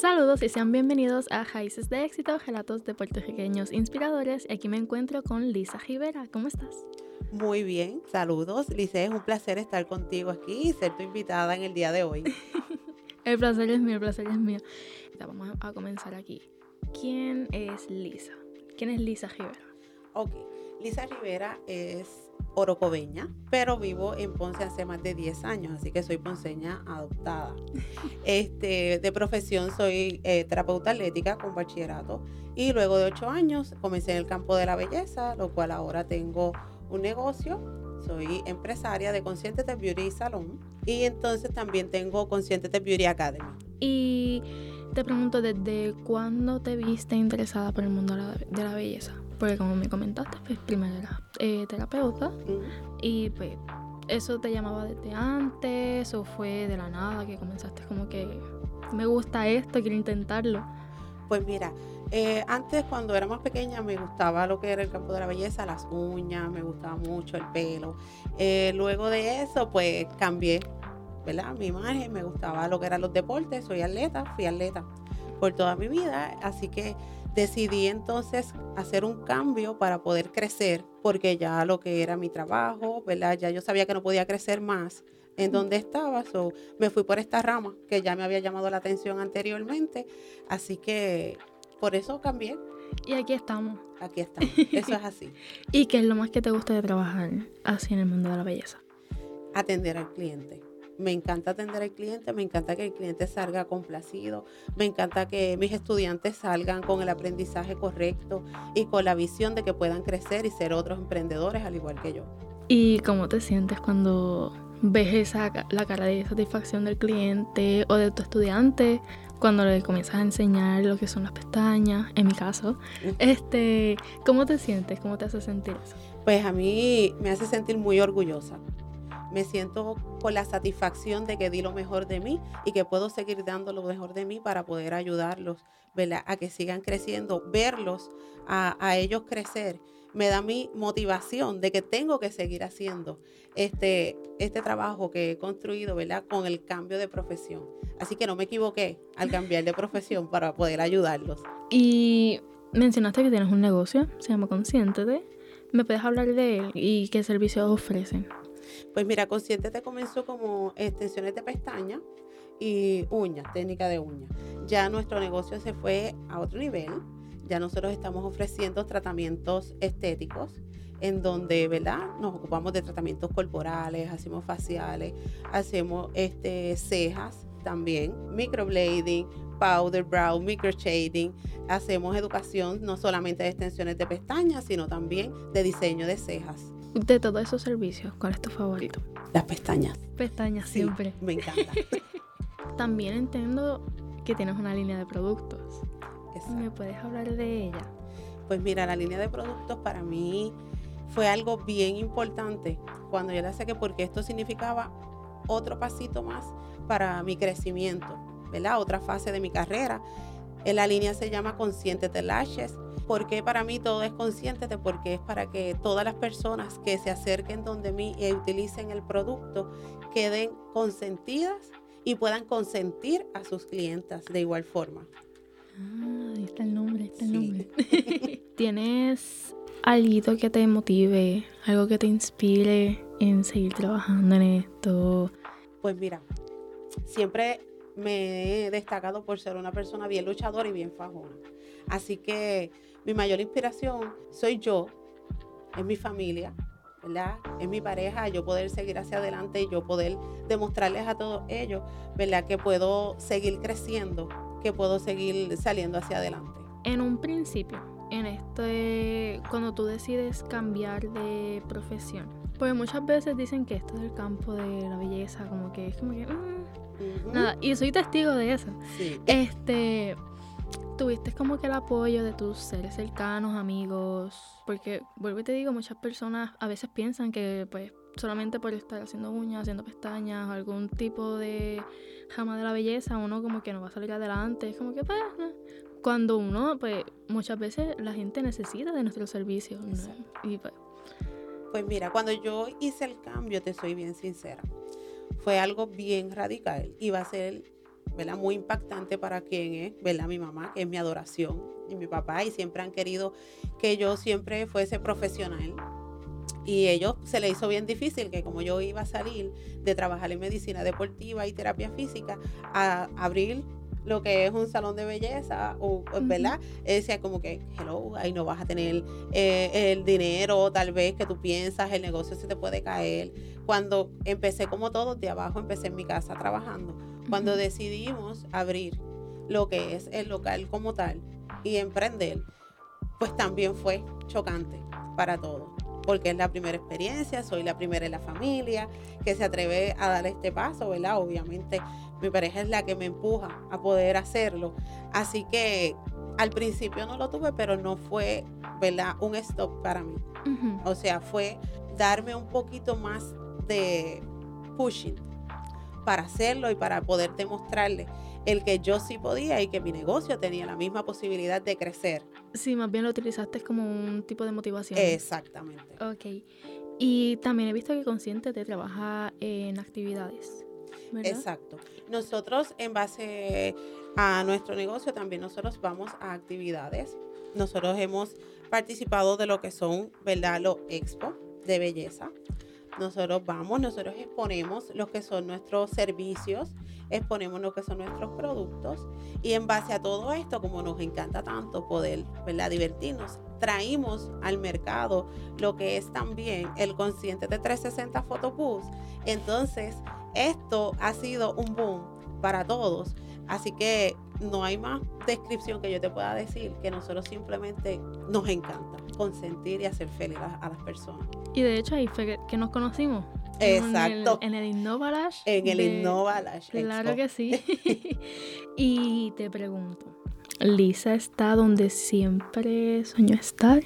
Saludos y sean bienvenidos a Raíces de Éxito, relatos de puertorriqueños inspiradores. Y aquí me encuentro con Lisa Rivera. ¿Cómo estás? Muy bien, saludos. Lisa, es un placer estar contigo aquí y ser tu invitada en el día de hoy. el placer es mío, el placer es mío. vamos a comenzar aquí. ¿Quién es Lisa? ¿Quién es Lisa Rivera? Ok, Lisa Rivera es orocobeña, pero vivo en Ponce hace más de 10 años, así que soy ponceña adoptada. Este, de profesión soy eh, terapeuta atlética con bachillerato y luego de 8 años comencé en el campo de la belleza, lo cual ahora tengo un negocio. Soy empresaria de Consciente Beauty Salon y entonces también tengo Consciente Beauty Academy. Y te pregunto, ¿desde cuándo te viste interesada por el mundo de la belleza? Porque como me comentaste, pues primero era eh, terapeuta y pues eso te llamaba desde antes o fue de la nada que comenzaste como que me gusta esto, quiero intentarlo. Pues mira, eh, antes cuando era más pequeña me gustaba lo que era el campo de la belleza, las uñas, me gustaba mucho el pelo. Eh, luego de eso pues cambié, ¿verdad? Mi imagen, me gustaba lo que eran los deportes, soy atleta, fui atleta por toda mi vida, así que decidí entonces hacer un cambio para poder crecer, porque ya lo que era mi trabajo, ¿verdad? Ya yo sabía que no podía crecer más en donde estaba, so, me fui por esta rama que ya me había llamado la atención anteriormente, así que por eso cambié. Y aquí estamos. Aquí estamos, eso es así. ¿Y qué es lo más que te gusta de trabajar así en el mundo de la belleza? Atender al cliente me encanta atender al cliente, me encanta que el cliente salga complacido, me encanta que mis estudiantes salgan con el aprendizaje correcto y con la visión de que puedan crecer y ser otros emprendedores al igual que yo. ¿Y cómo te sientes cuando ves esa, la cara de satisfacción del cliente o de tu estudiante cuando le comienzas a enseñar lo que son las pestañas, en mi caso, este, ¿cómo te sientes? ¿Cómo te hace sentir eso? Pues a mí me hace sentir muy orgullosa me siento con la satisfacción de que di lo mejor de mí y que puedo seguir dando lo mejor de mí para poder ayudarlos, ¿verdad? A que sigan creciendo, verlos, a, ellos crecer. Me da mi motivación de que tengo que seguir haciendo este, este trabajo que he construido, ¿verdad? Con el cambio de profesión. Así que no me equivoqué al cambiar de profesión para poder ayudarlos. Y mencionaste que tienes un negocio, se llama Consciente ¿Me puedes hablar de él y qué servicios ofrecen? Pues mira, Consciente te comenzó como extensiones de pestañas y uñas, técnica de uñas. Ya nuestro negocio se fue a otro nivel. Ya nosotros estamos ofreciendo tratamientos estéticos en donde, ¿verdad? Nos ocupamos de tratamientos corporales, hacemos faciales, hacemos este, cejas también, microblading, powder brow, microshading. Hacemos educación no solamente de extensiones de pestañas, sino también de diseño de cejas. De todos esos servicios, ¿cuál es tu favorito? Las pestañas. Pestañas siempre. Me encanta. También entiendo que tienes una línea de productos. ¿Me puedes hablar de ella? Pues mira, la línea de productos para mí fue algo bien importante cuando yo la saqué porque esto significaba otro pasito más para mi crecimiento, ¿verdad? Otra fase de mi carrera. En la línea se llama Consciente de Lashes porque para mí todo es consciente, porque es para que todas las personas que se acerquen donde mí y utilicen el producto queden consentidas y puedan consentir a sus clientas de igual forma. Ah, ahí está el nombre, ahí está el nombre. ¿Tienes algo que te motive, algo que te inspire en seguir trabajando en esto? Pues mira, siempre me he destacado por ser una persona bien luchadora y bien fajona. Así que mi mayor inspiración soy yo, es mi familia, ¿verdad? Es mi pareja, yo poder seguir hacia adelante y yo poder demostrarles a todos ellos, ¿verdad? Que puedo seguir creciendo, que puedo seguir saliendo hacia adelante. En un principio, en este, cuando tú decides cambiar de profesión, pues muchas veces dicen que esto es el campo de la belleza, como que es como que... Mm, nada, y soy testigo de eso. Sí. Este, tuviste como que el apoyo de tus seres cercanos, amigos, porque vuelvo y te digo, muchas personas a veces piensan que pues solamente por estar haciendo uñas, haciendo pestañas, algún tipo de jama de la belleza, uno como que no va a salir adelante, es como que pues, cuando uno pues muchas veces la gente necesita de nuestros servicios, y pues, pues mira, cuando yo hice el cambio, te soy bien sincera, fue algo bien radical. Iba a ser ¿verdad? Muy impactante para quien es, ¿verdad? Mi mamá, que es mi adoración, y mi papá, y siempre han querido que yo siempre fuese profesional. Y ellos se le hizo bien difícil que como yo iba a salir de trabajar en medicina deportiva y terapia física, a abrir lo que es un salón de belleza, o, ¿verdad? Decía como que, hello, ahí no vas a tener eh, el dinero tal vez que tú piensas, el negocio se te puede caer. Cuando empecé como todos de abajo, empecé en mi casa trabajando. Cuando decidimos abrir lo que es el local como tal y emprender, pues también fue chocante para todos porque es la primera experiencia, soy la primera en la familia que se atreve a dar este paso, ¿verdad? Obviamente mi pareja es la que me empuja a poder hacerlo. Así que al principio no lo tuve, pero no fue, ¿verdad? Un stop para mí. O sea, fue darme un poquito más de pushing para hacerlo y para poder demostrarle el que yo sí podía y que mi negocio tenía la misma posibilidad de crecer. Sí, más bien lo utilizaste como un tipo de motivación. Exactamente. Ok. Y también he visto que Consciente te trabaja en actividades. Exacto. Nosotros en base a nuestro negocio también nosotros vamos a actividades. Nosotros hemos participado de lo que son, ¿verdad? Los expo de belleza. Nosotros vamos, nosotros exponemos lo que son nuestros servicios, exponemos lo que son nuestros productos y en base a todo esto, como nos encanta tanto poder ¿verdad? divertirnos, traímos al mercado lo que es también el consciente de 360 Photobooth. Entonces, esto ha sido un boom para todos. Así que no hay más descripción que yo te pueda decir que nosotros simplemente nos encanta consentir y hacer feliz a, las personas. Y de hecho ahí fue que, nos conocimos. Exacto. En el, el En el Innovalash. Claro que sí. y te pregunto, ¿Lisa está donde siempre soñó estar?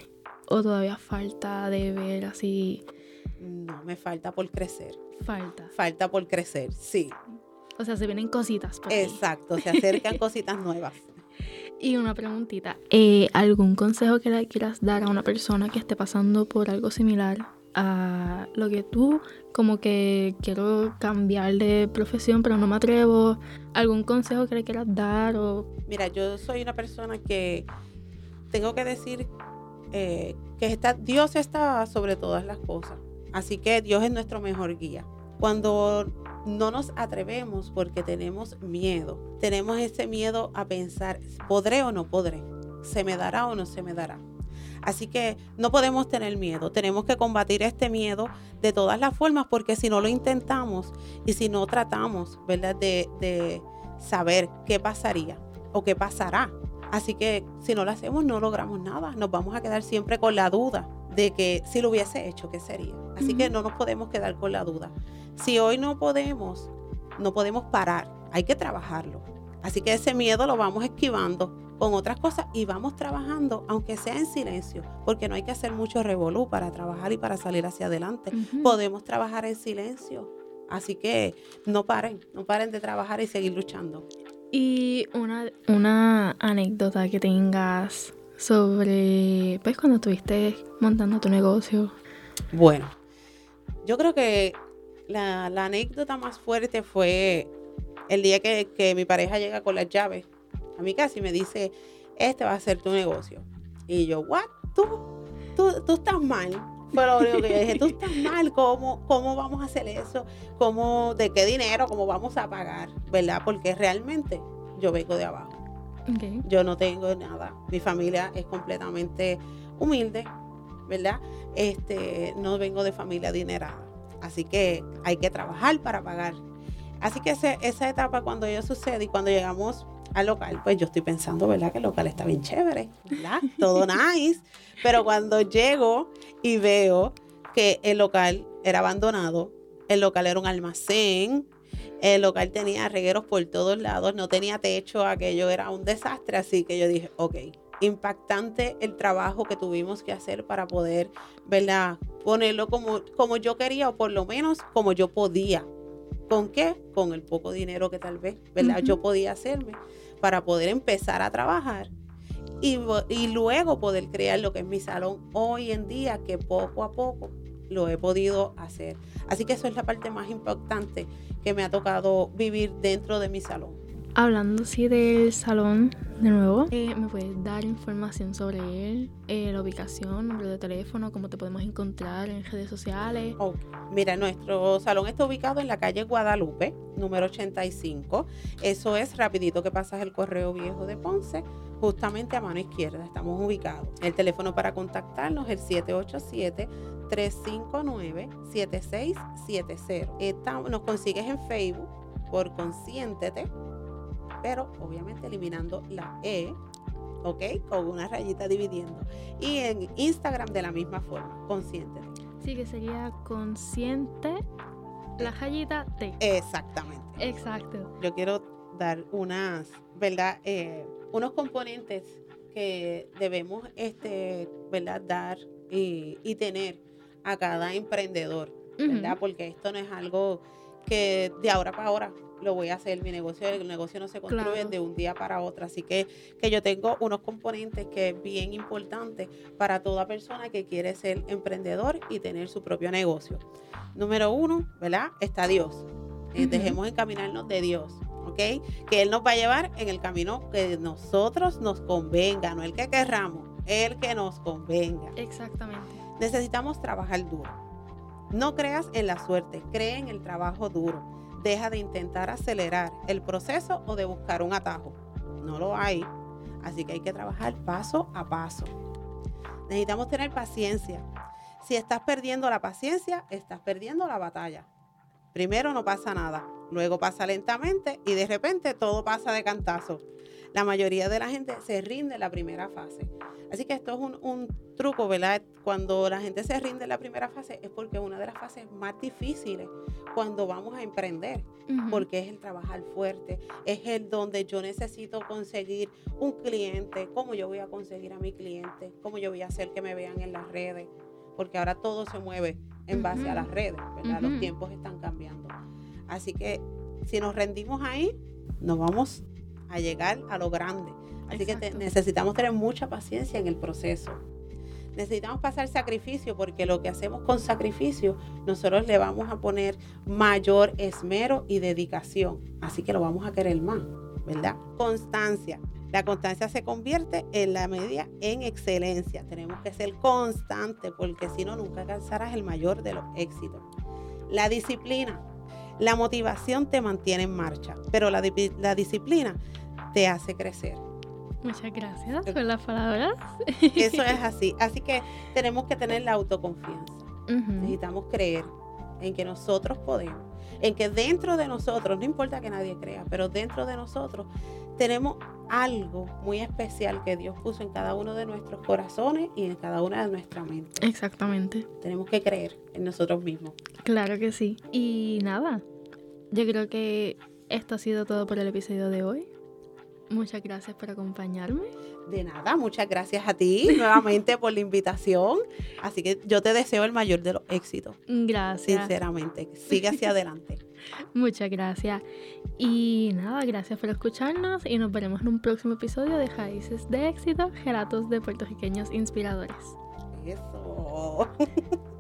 ¿O todavía falta de ver así? No, me falta por crecer. Falta. Falta por crecer, sí. O sea, se vienen cositas. Exacto, se acercan cositas nuevas. Y una preguntita, eh, ¿algún consejo que le quieras dar a una persona que esté pasando por algo similar a lo que tú, como que quiero cambiar de profesión pero no me atrevo? ¿Algún consejo que le quieras dar? O... Mira, yo soy una persona que tengo que decir eh, que está, Dios está sobre todas las cosas. Así que Dios es nuestro mejor guía. Cuando no nos atrevemos porque tenemos miedo, tenemos ese miedo a pensar, ¿podré o no podré? ¿Se me dará o no se me dará? Así que no podemos tener miedo, tenemos que combatir este miedo de todas las formas porque si no lo intentamos y si no tratamos, ¿verdad? De, de saber qué pasaría o qué pasará. Así que si no lo hacemos no logramos nada, nos vamos a quedar siempre con la duda de que si lo hubiese hecho, ¿qué sería? Así que no nos podemos quedar con la duda. Si hoy no podemos, no podemos parar, hay que trabajarlo. Así que ese miedo lo vamos esquivando con otras cosas y vamos trabajando, aunque sea en silencio, porque no hay que hacer mucho revolú para trabajar y para salir hacia adelante. Podemos trabajar en silencio. Así que no paren, no paren de trabajar y seguir luchando. Y una, una anécdota que tengas sobre, pues, cuando estuviste montando tu negocio. Bueno, yo creo que la, anécdota más fuerte fue el día que, mi pareja llega con las llaves a mi casa y me dice, este va a ser tu negocio. Y yo, ¿what? ¿Tú, tú, estás mal. Fue lo único que yo dije, tú estás mal, ¿cómo, cómo vamos a hacer eso? ¿Cómo, ¿De qué dinero? ¿Cómo vamos a pagar? ¿Verdad? Porque realmente yo vengo de abajo. Yo no tengo nada. Mi familia es completamente humilde, ¿verdad? Este, no vengo de familia adinerada. Así que hay que trabajar para pagar. Así que esa etapa cuando ello sucede y cuando llegamos al local, pues yo estoy pensando, ¿verdad? Que el local está bien chévere, ¿verdad? Todo nice. Pero cuando llego y veo que el local era abandonado, el local era un almacén, el local tenía regueros por todos lados, no tenía techo, aquello era un desastre, así que yo dije, ok, impactante el trabajo que tuvimos que hacer para poder, ¿verdad? Ponerlo como, como yo quería o por lo menos como yo podía. ¿Con qué? Con el poco dinero que tal vez, ¿verdad? Yo podía hacerme para poder empezar a trabajar y, y luego poder crear lo que es mi salón hoy en día, que poco a poco lo he podido hacer. Así que eso es la parte más importante que me ha tocado vivir dentro de mi salón. Hablando así del salón de nuevo, eh, ¿me puedes dar información sobre él? Eh, la ubicación, número de teléfono, cómo te podemos encontrar en redes sociales. Mira, nuestro salón está ubicado en la calle Guadalupe, número 85. Eso es rapidito que pasas el correo viejo de Ponce, justamente a mano izquierda. Estamos ubicados. El teléfono para contactarnos es el 787 359-7670. Nos consigues en Facebook por Consciéntete pero obviamente eliminando la E, ¿ok? Con una rayita dividiendo. Y en Instagram de la misma forma, consciente. Sí, que sería consciente la rayita T. Exactamente. Exacto. Yo quiero dar unas, ¿verdad? Eh, unos componentes que debemos, este, ¿verdad? Dar y, tener a cada emprendedor, ¿verdad? Porque esto no es algo que de ahora para ahora lo voy a hacer. Mi negocio, el negocio no se construye de un día para otro. Así que, que yo tengo unos componentes que es bien importante para toda persona que quiere ser emprendedor y tener su propio negocio. Número uno, ¿verdad? Está Dios. Eh, dejemos encaminarnos de Dios. ¿ok? Que Él nos va a llevar en el camino que nosotros nos convenga, no el que querramos, el que nos convenga. Exactamente. Necesitamos trabajar duro. No creas en la suerte, cree en el trabajo duro deja de intentar acelerar el proceso o de buscar un atajo. No lo hay. Así que hay que trabajar paso a paso. Necesitamos tener paciencia. Si estás perdiendo la paciencia, estás perdiendo la batalla. Primero no pasa nada, luego pasa lentamente y de repente todo pasa de cantazo. La mayoría de la gente se rinde en la primera fase. Así que esto es un, truco, ¿verdad? Cuando la gente se rinde en la primera fase es porque es una de las fases más difíciles cuando vamos a emprender, porque es el trabajar fuerte, es el donde yo necesito conseguir un cliente, cómo yo voy a conseguir a mi cliente, cómo yo voy a hacer que me vean en las redes, porque ahora todo se mueve en base a las redes, ¿verdad? Los tiempos están cambiando. Así que si nos rendimos ahí, nos vamos a llegar a lo grande. Así que necesitamos tener mucha paciencia en el proceso. Necesitamos pasar sacrificio porque lo que hacemos con sacrificio, nosotros le vamos a poner mayor esmero y dedicación. Así que lo vamos a querer más, ¿verdad? Constancia. La constancia se convierte en la media en excelencia. Tenemos que ser constantes porque si no, nunca alcanzarás el mayor de los éxitos. La disciplina. La motivación te mantiene en marcha, pero la, la disciplina te hace crecer. Muchas gracias por las palabras. Eso es así. Así que tenemos que tener la autoconfianza. Necesitamos creer en que nosotros podemos, en que dentro de nosotros, no importa que nadie crea, pero dentro de nosotros tenemos algo muy especial que Dios puso en cada uno de nuestros corazones y en cada una de nuestras mentes. Exactamente. Tenemos que creer en nosotros mismos. Claro que sí. Y nada, yo creo que esto ha sido todo por el episodio de hoy. Muchas gracias por acompañarme. De nada, muchas gracias a ti nuevamente por la invitación. Así que yo te deseo el mayor de los éxitos. Gracias. Sinceramente, sigue hacia adelante. Muchas gracias. Y nada, gracias por escucharnos y nos veremos en un próximo episodio de Raíces de Éxito, Gelatos de puertorriqueños inspiradores. Eso.